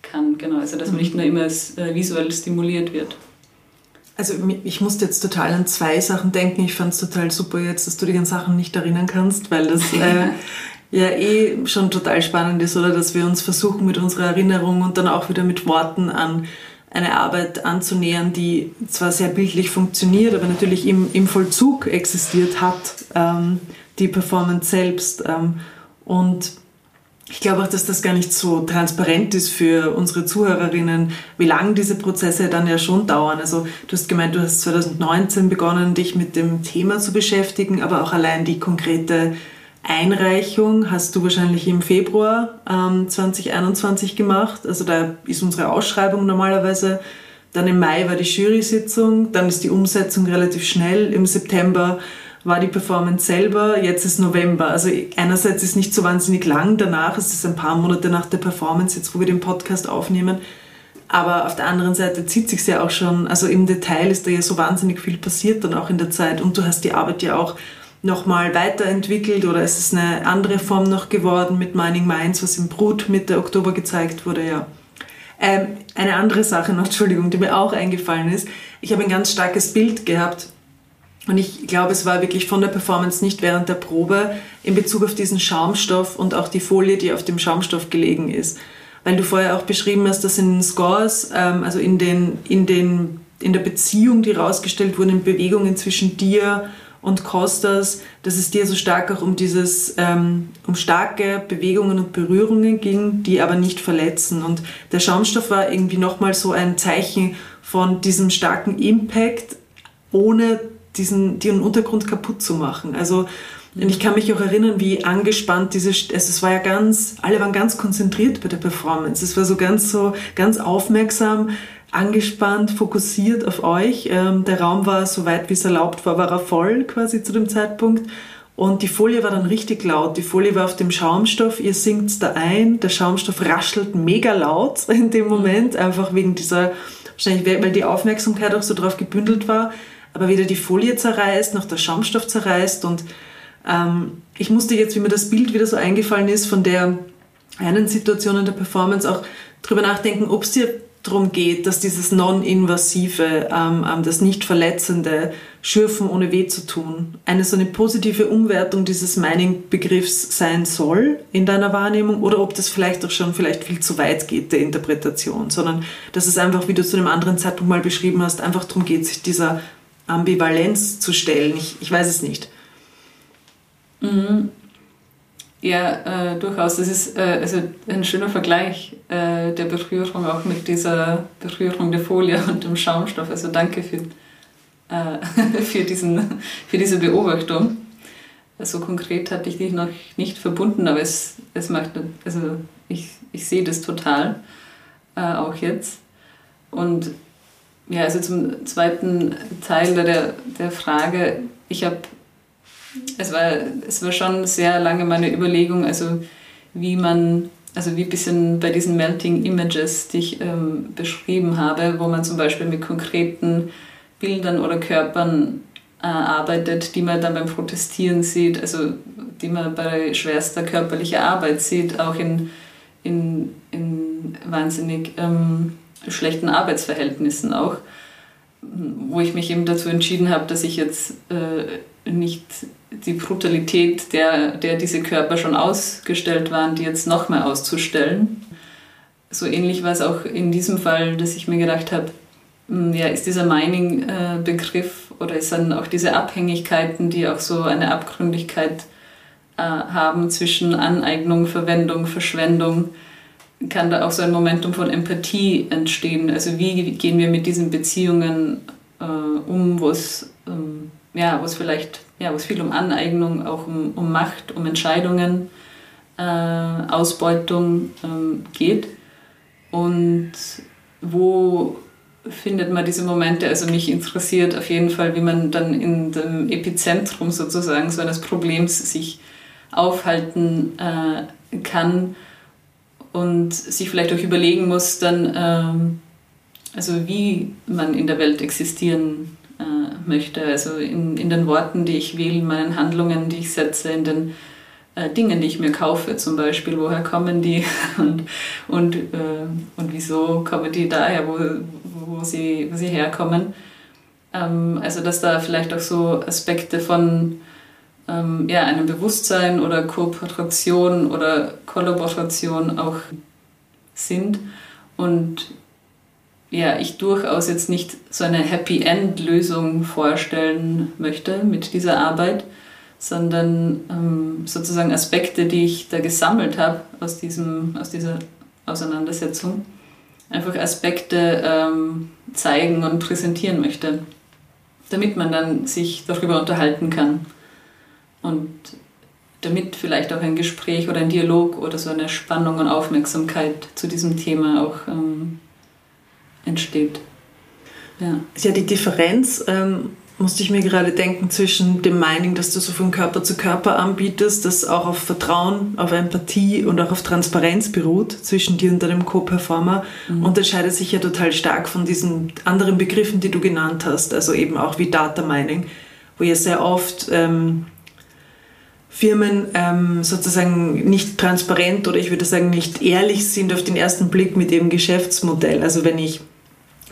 kann. Genau, also dass man nicht nur immer äh, visuell stimuliert wird. Also ich musste jetzt total an zwei Sachen denken. Ich fand es total super jetzt, dass du dich an Sachen nicht erinnern kannst, weil das äh, <laughs> ja eh schon total spannend ist, oder dass wir uns versuchen mit unserer Erinnerung und dann auch wieder mit Worten an eine Arbeit anzunähern, die zwar sehr bildlich funktioniert, aber natürlich im, im Vollzug existiert hat, ähm, die Performance selbst. Ähm, und ich glaube auch, dass das gar nicht so transparent ist für unsere Zuhörerinnen, wie lange diese Prozesse dann ja schon dauern. Also du hast gemeint, du hast 2019 begonnen, dich mit dem Thema zu beschäftigen, aber auch allein die konkrete Einreichung hast du wahrscheinlich im Februar ähm, 2021 gemacht. Also da ist unsere Ausschreibung normalerweise. Dann im Mai war die Jury-Sitzung, dann ist die Umsetzung relativ schnell. Im September war die Performance selber, jetzt ist November. Also einerseits ist nicht so wahnsinnig lang danach, es ist ein paar Monate nach der Performance, jetzt wo wir den Podcast aufnehmen. Aber auf der anderen Seite zieht sich ja auch schon, also im Detail ist da ja so wahnsinnig viel passiert dann auch in der Zeit und du hast die Arbeit ja auch nochmal weiterentwickelt oder ist es eine andere Form noch geworden mit Mining Minds, was im Brut Mitte Oktober gezeigt wurde, ja. Ähm, eine andere Sache noch, <laughs> Entschuldigung, die mir auch eingefallen ist. Ich habe ein ganz starkes Bild gehabt und ich glaube, es war wirklich von der Performance nicht während der Probe in Bezug auf diesen Schaumstoff und auch die Folie, die auf dem Schaumstoff gelegen ist. Weil du vorher auch beschrieben hast, dass in den Scores, ähm, also in, den, in, den, in der Beziehung, die rausgestellt wurden, in Bewegungen zwischen dir und Kostas, dass es dir so stark auch um dieses, ähm, um starke Bewegungen und Berührungen ging, die aber nicht verletzen. Und der Schaumstoff war irgendwie nochmal so ein Zeichen von diesem starken Impact, ohne diesen, den Untergrund kaputt zu machen. Also, und ich kann mich auch erinnern, wie angespannt diese, also es war ja ganz, alle waren ganz konzentriert bei der Performance. Es war so ganz so, ganz aufmerksam angespannt, fokussiert auf euch. Ähm, der Raum war, so weit wie es erlaubt war, war er voll quasi zu dem Zeitpunkt. Und die Folie war dann richtig laut. Die Folie war auf dem Schaumstoff. Ihr singt da ein. Der Schaumstoff raschelt mega laut <laughs> in dem Moment, einfach wegen dieser, wahrscheinlich weil die Aufmerksamkeit auch so drauf gebündelt war. Aber weder die Folie zerreißt, noch der Schaumstoff zerreißt. Und ähm, ich musste jetzt, wie mir das Bild wieder so eingefallen ist, von der einen Situation in der Performance auch drüber nachdenken, ob es dir darum geht, dass dieses non-invasive, ähm, ähm, das nicht verletzende Schürfen ohne weh zu tun, eine so eine positive Umwertung dieses Mining-Begriffs sein soll in deiner Wahrnehmung oder ob das vielleicht auch schon vielleicht viel zu weit geht der Interpretation, sondern dass es einfach, wie du zu einem anderen Zeitpunkt mal beschrieben hast, einfach darum geht, sich dieser Ambivalenz zu stellen. Ich, ich weiß es nicht. Mhm. Ja, äh, durchaus. Das ist äh, also ein schöner Vergleich äh, der Berührung auch mit dieser Berührung der Folie <laughs> und dem Schaumstoff. Also danke für, äh, <laughs> für, diesen, für diese Beobachtung. So also konkret hatte ich dich noch nicht verbunden, aber es, es macht, also ich, ich sehe das total, äh, auch jetzt. Und ja, also zum zweiten Teil der, der Frage, ich habe es war, es war schon sehr lange meine Überlegung, also wie man, also wie ein bisschen bei diesen Melting Images, die ich ähm, beschrieben habe, wo man zum Beispiel mit konkreten Bildern oder Körpern äh, arbeitet, die man dann beim Protestieren sieht, also die man bei schwerster körperlicher Arbeit sieht, auch in, in, in wahnsinnig ähm, schlechten Arbeitsverhältnissen auch, wo ich mich eben dazu entschieden habe, dass ich jetzt äh, nicht die Brutalität, der, der diese Körper schon ausgestellt waren, die jetzt nochmal auszustellen. So ähnlich war es auch in diesem Fall, dass ich mir gedacht habe, hm, ja, ist dieser Mining-Begriff oder ist dann auch diese Abhängigkeiten, die auch so eine Abgründigkeit äh, haben zwischen Aneignung, Verwendung, Verschwendung, kann da auch so ein Momentum von Empathie entstehen. Also wie gehen wir mit diesen Beziehungen äh, um, wo es ähm, ja, vielleicht ja, wo es viel um Aneignung, auch um, um Macht, um Entscheidungen, äh, Ausbeutung ähm, geht. Und wo findet man diese Momente? Also mich interessiert auf jeden Fall, wie man dann in dem Epizentrum sozusagen so eines Problems sich aufhalten äh, kann und sich vielleicht auch überlegen muss, dann, ähm, also wie man in der Welt existieren äh, möchte. Also in, in den Worten, die ich wähle, in meinen Handlungen, die ich setze, in den äh, Dingen, die ich mir kaufe zum Beispiel. Woher kommen die <laughs> und, und, äh, und wieso kommen die daher, wo, wo, sie, wo sie herkommen. Ähm, also dass da vielleicht auch so Aspekte von ähm, ja, einem Bewusstsein oder Kooperation oder Kollaboration auch sind. Und ja, ich durchaus jetzt nicht so eine Happy End-Lösung vorstellen möchte mit dieser Arbeit, sondern ähm, sozusagen Aspekte, die ich da gesammelt habe aus, aus dieser Auseinandersetzung, einfach Aspekte ähm, zeigen und präsentieren möchte, damit man dann sich darüber unterhalten kann und damit vielleicht auch ein Gespräch oder ein Dialog oder so eine Spannung und Aufmerksamkeit zu diesem Thema auch ähm, entsteht. Ja. ja, die Differenz ähm, musste ich mir gerade denken zwischen dem Mining, das du so von Körper zu Körper anbietest, das auch auf Vertrauen, auf Empathie und auch auf Transparenz beruht zwischen dir und deinem Co-Performer, mhm. unterscheidet sich ja total stark von diesen anderen Begriffen, die du genannt hast, also eben auch wie Data Mining, wo ja sehr oft ähm, Firmen ähm, sozusagen nicht transparent oder ich würde sagen nicht ehrlich sind auf den ersten Blick mit ihrem Geschäftsmodell. Also wenn ich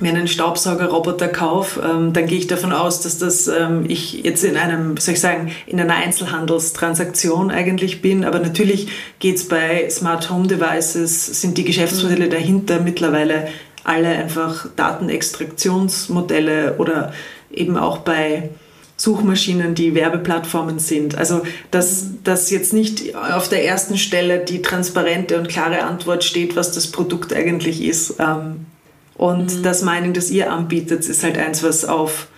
mir einen Staubsaugerroboter kaufe, ähm, dann gehe ich davon aus, dass das ähm, ich jetzt in einem, soll ich sagen, in einer Einzelhandelstransaktion eigentlich bin. Aber natürlich geht es bei Smart Home Devices, sind die Geschäftsmodelle mhm. dahinter mittlerweile alle einfach Datenextraktionsmodelle oder eben auch bei Suchmaschinen, die Werbeplattformen sind. Also dass, mhm. dass jetzt nicht auf der ersten Stelle die transparente und klare Antwort steht, was das Produkt eigentlich ist. Ähm, und mhm. das Mining, das ihr anbietet, ist halt eins, was auf,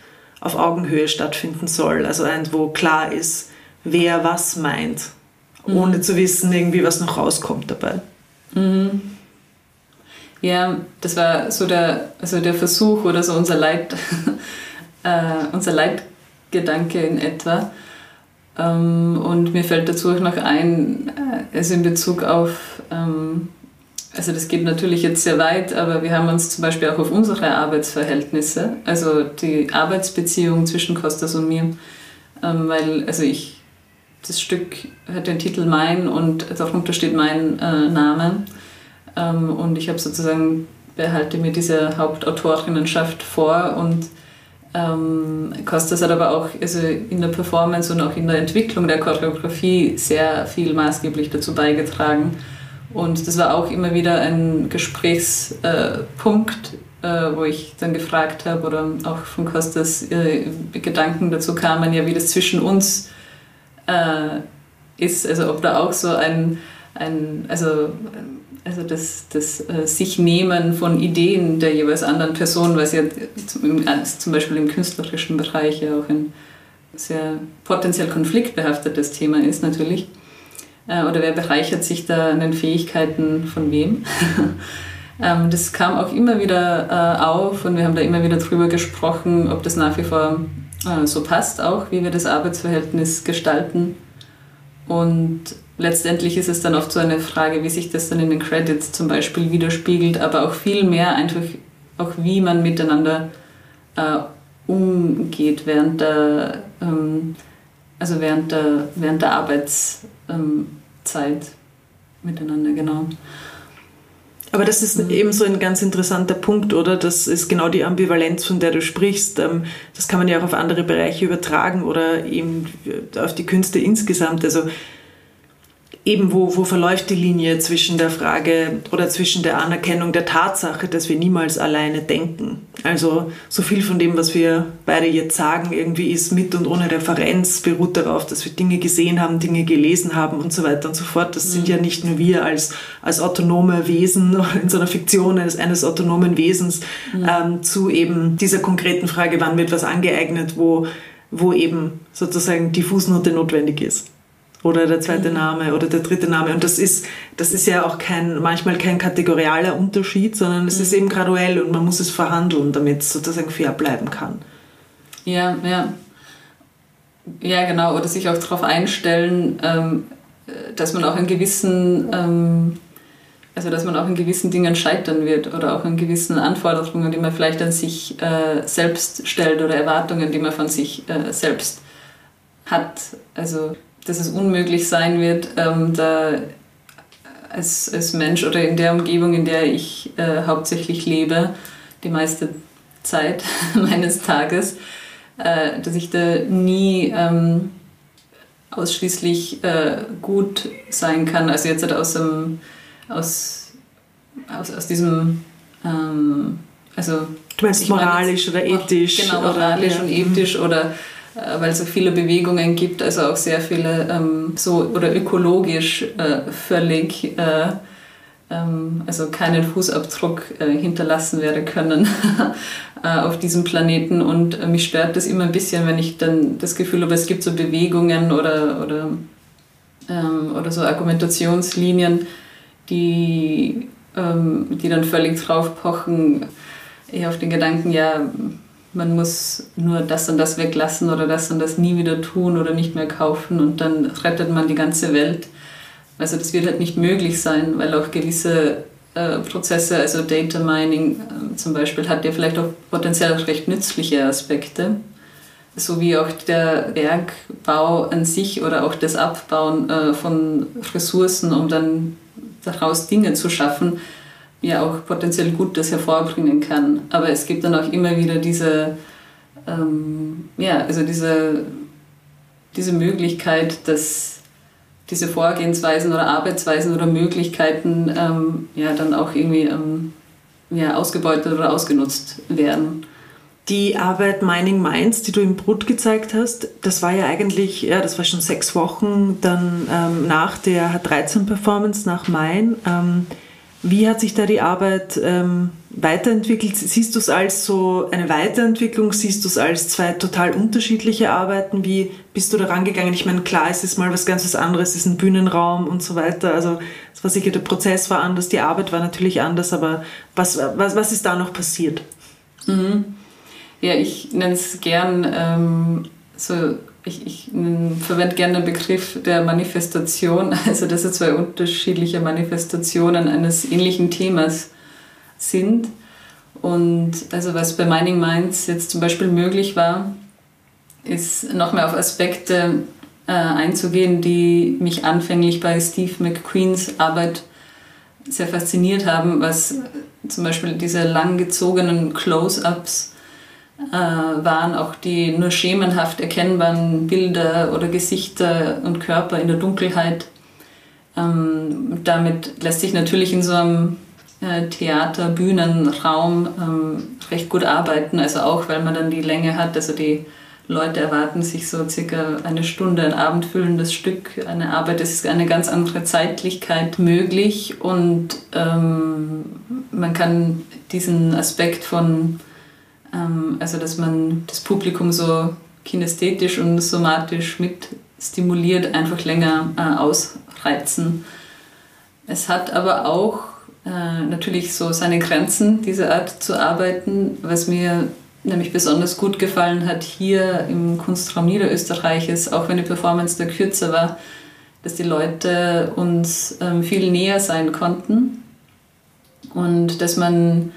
auf Augenhöhe stattfinden soll. Also eins, wo klar ist, wer was meint, mhm. ohne zu wissen, irgendwie, was noch rauskommt dabei. Mhm. Ja, das war so der, also der Versuch oder so unser, Leit, <laughs> äh, unser Leitgedanke in etwa. Ähm, und mir fällt dazu auch noch ein, äh, also in Bezug auf ähm, also das geht natürlich jetzt sehr weit, aber wir haben uns zum Beispiel auch auf unsere Arbeitsverhältnisse, also die Arbeitsbeziehung zwischen Kostas und mir, ähm, weil also ich das Stück hat den Titel Mein und darunter steht mein äh, Name ähm, und ich habe sozusagen behalte mir diese Hauptautorinnenschaft vor und ähm, Kostas hat aber auch also in der Performance und auch in der Entwicklung der Choreografie sehr viel maßgeblich dazu beigetragen und das war auch immer wieder ein Gesprächspunkt, äh, wo ich dann gefragt habe oder auch von Kostas äh, Gedanken dazu kamen, ja, wie das zwischen uns äh, ist. Also ob da auch so ein, ein also, also das, das sich nehmen von Ideen der jeweils anderen Person, was ja zum Beispiel im künstlerischen Bereich ja auch ein sehr potenziell konfliktbehaftetes Thema ist natürlich. Äh, oder wer bereichert sich da an den Fähigkeiten von wem. <laughs> ähm, das kam auch immer wieder äh, auf und wir haben da immer wieder drüber gesprochen, ob das nach wie vor äh, so passt, auch wie wir das Arbeitsverhältnis gestalten. Und letztendlich ist es dann oft so eine Frage, wie sich das dann in den Credits zum Beispiel widerspiegelt, aber auch viel mehr einfach auch wie man miteinander umgeht während der, ähm, also während der, während der Arbeits, ähm, Zeit miteinander, genau. Aber das ist mhm. eben so ein ganz interessanter Punkt, oder? Das ist genau die Ambivalenz, von der du sprichst. Ähm, das kann man ja auch auf andere Bereiche übertragen oder eben auf die Künste insgesamt. Also eben wo, wo verläuft die Linie zwischen der Frage oder zwischen der Anerkennung der Tatsache, dass wir niemals alleine denken. Also so viel von dem, was wir beide jetzt sagen, irgendwie ist mit und ohne Referenz, beruht darauf, dass wir Dinge gesehen haben, Dinge gelesen haben und so weiter und so fort. Das mhm. sind ja nicht nur wir als, als autonome Wesen <laughs> in so einer Fiktion eines, eines autonomen Wesens mhm. ähm, zu eben dieser konkreten Frage, wann wird was angeeignet, wo, wo eben sozusagen die Fußnote notwendig ist oder der zweite mhm. Name oder der dritte Name. Und das ist, das ist ja auch kein, manchmal kein kategorialer Unterschied, sondern es mhm. ist eben graduell und man muss es verhandeln, damit es sozusagen fair bleiben kann. Ja, ja. Ja, genau. Oder sich auch darauf einstellen, ähm, dass man auch einen gewissen, ähm, also dass man auch in gewissen Dingen scheitern wird oder auch in gewissen Anforderungen, die man vielleicht an sich äh, selbst stellt oder Erwartungen, die man von sich äh, selbst hat. Also dass es unmöglich sein wird, ähm, da als, als Mensch oder in der Umgebung, in der ich äh, hauptsächlich lebe, die meiste Zeit <laughs> meines Tages, äh, dass ich da nie ähm, ausschließlich äh, gut sein kann. Also jetzt halt aus, dem, aus, aus, aus diesem, ähm, also... Du meinst moralisch jetzt, oder ethisch? Genau, moralisch oder, und ethisch oder äh, weil es so viele Bewegungen gibt, also auch sehr viele ähm, so oder ökologisch äh, völlig äh, ähm, also keinen Fußabdruck äh, hinterlassen werde können <laughs> äh, auf diesem Planeten. Und äh, mich stört das immer ein bisschen, wenn ich dann das Gefühl habe, es gibt so Bewegungen oder, oder, ähm, oder so Argumentationslinien, die, ähm, die dann völlig drauf pochen, eher auf den Gedanken, ja, man muss nur das und das weglassen oder das und das nie wieder tun oder nicht mehr kaufen und dann rettet man die ganze Welt. Also das wird halt nicht möglich sein, weil auch gewisse äh, Prozesse, also Data Mining äh, zum Beispiel, hat ja vielleicht auch potenziell auch recht nützliche Aspekte, so wie auch der Bergbau an sich oder auch das Abbauen äh, von Ressourcen, um dann daraus Dinge zu schaffen, ja auch potenziell Gutes hervorbringen kann. Aber es gibt dann auch immer wieder diese, ähm, ja, also diese, diese Möglichkeit, dass diese Vorgehensweisen oder Arbeitsweisen oder Möglichkeiten ähm, ja dann auch irgendwie ähm, ja, ausgebeutet oder ausgenutzt werden. Die Arbeit Mining Minds, die du im Brut gezeigt hast, das war ja eigentlich, ja, das war schon sechs Wochen dann ähm, nach der H13-Performance, nach Main. Ähm, wie hat sich da die Arbeit ähm, weiterentwickelt? Siehst du es als so eine Weiterentwicklung? Siehst du es als zwei total unterschiedliche Arbeiten? Wie bist du da rangegangen? Ich meine, klar, es ist mal was ganz anderes, es ist ein Bühnenraum und so weiter. Also es war sicher, der Prozess war anders, die Arbeit war natürlich anders, aber was, was, was ist da noch passiert? Mhm. Ja, ich nenne es gern ähm, so ich, ich verwende gerne den Begriff der Manifestation, <laughs> also dass es zwei unterschiedliche Manifestationen eines ähnlichen Themas sind. Und also was bei Mining Minds jetzt zum Beispiel möglich war, ist noch mehr auf Aspekte äh, einzugehen, die mich anfänglich bei Steve McQueens Arbeit sehr fasziniert haben, was zum Beispiel diese langgezogenen Close-ups äh, waren auch die nur schemenhaft erkennbaren Bilder oder Gesichter und Körper in der Dunkelheit. Ähm, damit lässt sich natürlich in so einem äh, Theater, Bühnenraum ähm, recht gut arbeiten, also auch weil man dann die Länge hat, also die Leute erwarten sich so circa eine Stunde, ein abendfüllendes Stück, eine Arbeit. Es ist eine ganz andere Zeitlichkeit möglich und ähm, man kann diesen Aspekt von also, dass man das Publikum so kinästhetisch und somatisch mit stimuliert, einfach länger äh, ausreizen. Es hat aber auch äh, natürlich so seine Grenzen, diese Art zu arbeiten, was mir nämlich besonders gut gefallen hat hier im Kunstraum Niederösterreich ist, auch wenn die Performance da kürzer war, dass die Leute uns ähm, viel näher sein konnten und dass man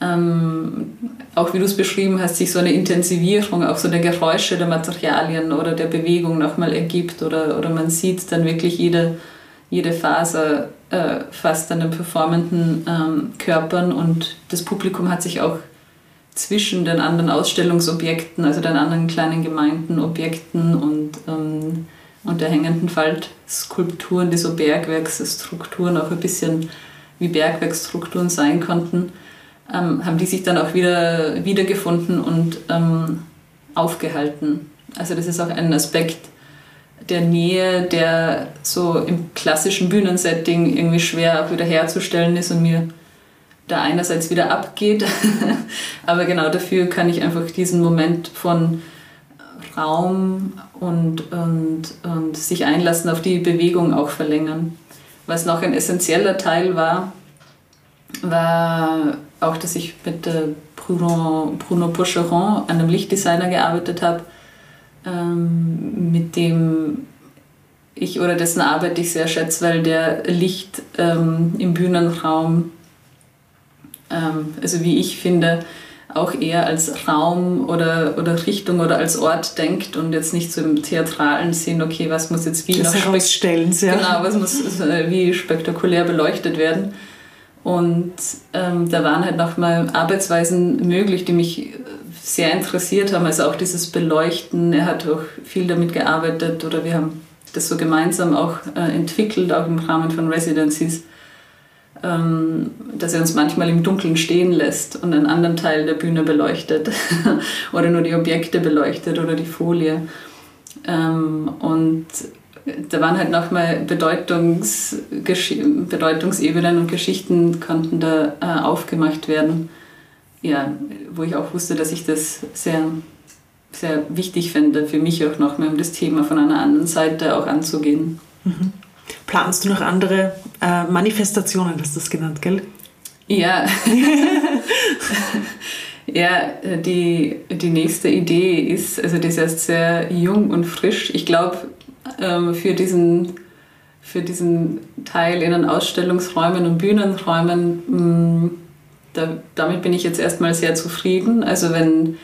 ähm, auch wie du es beschrieben hast, sich so eine Intensivierung auch so der Geräusche der Materialien oder der Bewegung nochmal ergibt oder, oder man sieht dann wirklich jede, jede Phase äh, fast an den performenden ähm, Körpern und das Publikum hat sich auch zwischen den anderen Ausstellungsobjekten, also den anderen kleinen Gemeinden, Objekten und, ähm, und der hängenden Faltskulpturen, die so Bergwerksstrukturen auch ein bisschen wie Bergwerksstrukturen sein konnten, ähm, haben die sich dann auch wieder wiedergefunden und ähm, aufgehalten. Also das ist auch ein Aspekt der Nähe, der so im klassischen Bühnensetting irgendwie schwer auch wieder herzustellen ist und mir da einerseits wieder abgeht. <laughs> Aber genau dafür kann ich einfach diesen Moment von Raum und, und, und sich einlassen auf die Bewegung auch verlängern. Was noch ein essentieller Teil war, war auch, dass ich mit äh, Bruno, Bruno Pocheron, einem Lichtdesigner, gearbeitet habe, ähm, mit dem ich oder dessen Arbeit ich sehr schätze, weil der Licht ähm, im Bühnenraum, ähm, also wie ich finde, auch eher als Raum oder, oder Richtung oder als Ort denkt und jetzt nicht so im theatralen Sinn, okay, was muss jetzt wie das noch ja. Genau, was muss äh, wie spektakulär beleuchtet werden. Und ähm, da waren halt nochmal Arbeitsweisen möglich, die mich sehr interessiert haben. Also auch dieses Beleuchten, er hat auch viel damit gearbeitet oder wir haben das so gemeinsam auch äh, entwickelt, auch im Rahmen von Residencies, ähm, dass er uns manchmal im Dunkeln stehen lässt und einen anderen Teil der Bühne beleuchtet <laughs> oder nur die Objekte beleuchtet oder die Folie. Ähm, und da waren halt nochmal Bedeutungs Bedeutungsebenen und Geschichten konnten da äh, aufgemacht werden ja, wo ich auch wusste, dass ich das sehr, sehr wichtig fände, für mich auch nochmal, um das Thema von einer anderen Seite auch anzugehen. Mhm. Planst du noch andere äh, Manifestationen, hast du das genannt, gell? Ja. <laughs> ja, die, die nächste Idee ist, also die ist erst sehr jung und frisch. Ich glaube, ähm, für diesen für diesen Teil in den Ausstellungsräumen und Bühnenräumen mm, da, damit bin ich jetzt erstmal sehr zufrieden. Also wenn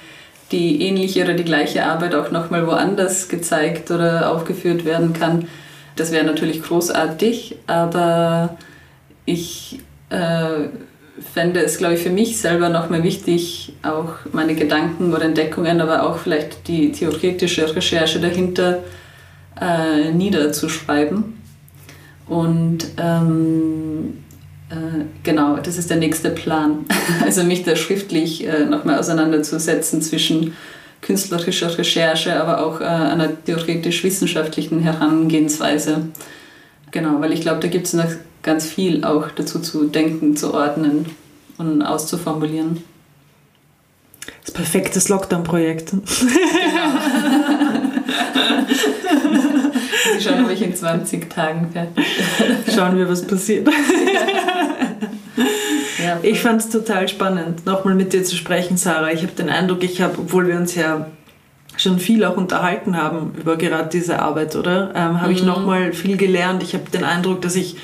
die ähnliche oder die gleiche Arbeit auch nochmal woanders gezeigt oder aufgeführt werden kann, das wäre natürlich großartig, aber ich äh, fände es, glaube ich, für mich selber nochmal wichtig, auch meine Gedanken oder Entdeckungen, aber auch vielleicht die theoretische Recherche dahinter äh, niederzuschreiben. Und ähm, äh, genau, das ist der nächste Plan. <laughs> Also mich da schriftlich äh, nochmal auseinanderzusetzen zwischen künstlerischer Recherche, aber auch äh, einer theoretisch-wissenschaftlichen Herangehensweise. Genau, weil ich glaube, da gibt es noch ganz viel auch dazu zu denken, zu ordnen und auszuformulieren. Das perfektes Lockdown-Projekt. Genau. <laughs> <laughs> Sie <laughs> schauen, ob ich in 20 Tagen fertig <laughs> Schauen wir, was passiert. <laughs> Ja, ich fand es total spannend, nochmal mit dir zu sprechen, Sarah. Ich habe den Eindruck, ich habe, obwohl wir uns ja schon viel auch unterhalten haben über gerade diese Arbeit, oder? Ähm, habe mhm. ich nochmal viel gelernt. Ich habe den Eindruck, dass ich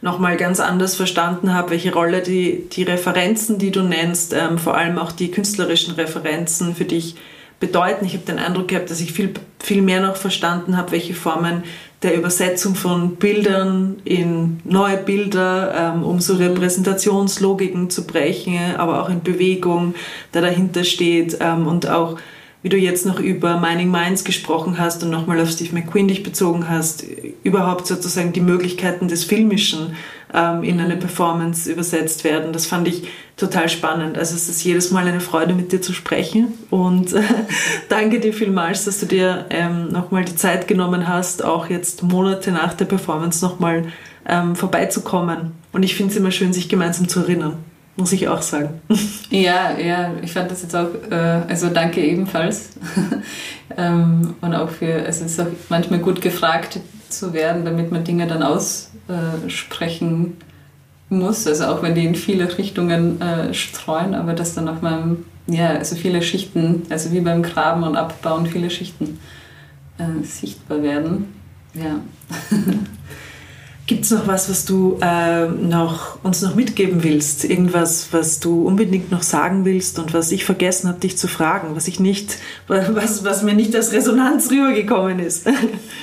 nochmal ganz anders verstanden habe, welche Rolle die, die Referenzen, die du nennst, ähm, vor allem auch die künstlerischen Referenzen für dich bedeuten. Ich habe den Eindruck gehabt, dass ich viel, viel mehr noch verstanden habe, welche Formen der Übersetzung von Bildern in neue Bilder, ähm, um so Repräsentationslogiken zu brechen, aber auch in Bewegung, der dahinter steht ähm, und auch wie du jetzt noch über Mining Minds gesprochen hast und nochmal auf Steve McQueen dich bezogen hast, überhaupt sozusagen die Möglichkeiten des Filmischen ähm, in eine Performance übersetzt werden. Das fand ich total spannend. Also es ist jedes Mal eine Freude, mit dir zu sprechen und äh, <laughs> danke dir vielmals, dass du dir ähm, nochmal die Zeit genommen hast, auch jetzt Monate nach der Performance nochmal ähm, vorbeizukommen. Und ich finde es immer schön, sich gemeinsam zu erinnern muss ich auch sagen. <laughs> Ja, ja, ich fand das jetzt auch, äh, also danke ebenfalls. <laughs> ähm, und auch für, also es ist auch manchmal gut gefragt zu werden, damit man Dinge dann aussprechen muss. Also auch wenn die in viele Richtungen äh, streuen, aber dass dann auch mal, ja, also viele Schichten, also wie beim Graben und Abbauen, viele Schichten äh, sichtbar werden. Ja. <laughs> Gibt es noch was, was du äh, noch, uns noch mitgeben willst? Irgendwas, was du unbedingt noch sagen willst und was ich vergessen habe, dich zu fragen, was ich nicht, <laughs> was, was mir nicht als Resonanz rübergekommen ist?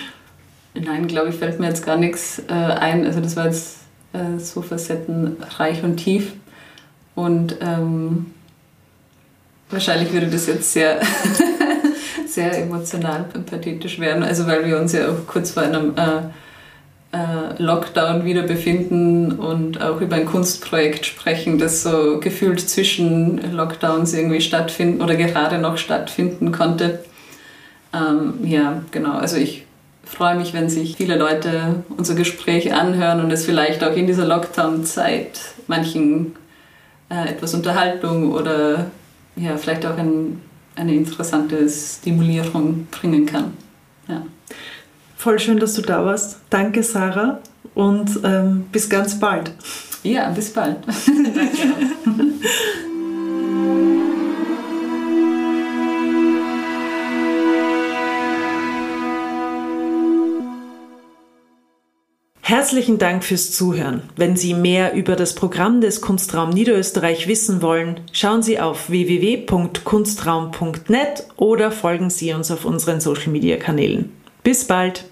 <laughs> Nein, glaube ich, fällt mir jetzt gar nichts äh, ein. Also das war jetzt äh, so facettenreich und tief. Und ähm, wahrscheinlich würde das jetzt sehr, <laughs> sehr emotional und pathetisch werden. Also weil wir uns ja auch kurz vor einem äh, Lockdown wieder befinden und auch über ein Kunstprojekt sprechen, das so gefühlt zwischen Lockdowns irgendwie stattfinden oder gerade noch stattfinden konnte. Ähm, ja, genau. Also ich freue mich, wenn sich viele Leute unser Gespräch anhören und es vielleicht auch in dieser Lockdown-Zeit manchen äh, etwas Unterhaltung oder ja, vielleicht auch ein, eine interessante Stimulierung bringen kann. Ja. Voll schön, dass du da warst. Danke, Sarah. Und ähm, bis ganz bald. Ja, bis bald. <laughs> Herzlichen Dank fürs Zuhören. Wenn Sie mehr über das Programm des Kunstraum Niederösterreich wissen wollen, schauen Sie auf www.kunstraum.net oder folgen Sie uns auf unseren Social Media Kanälen. Bis bald!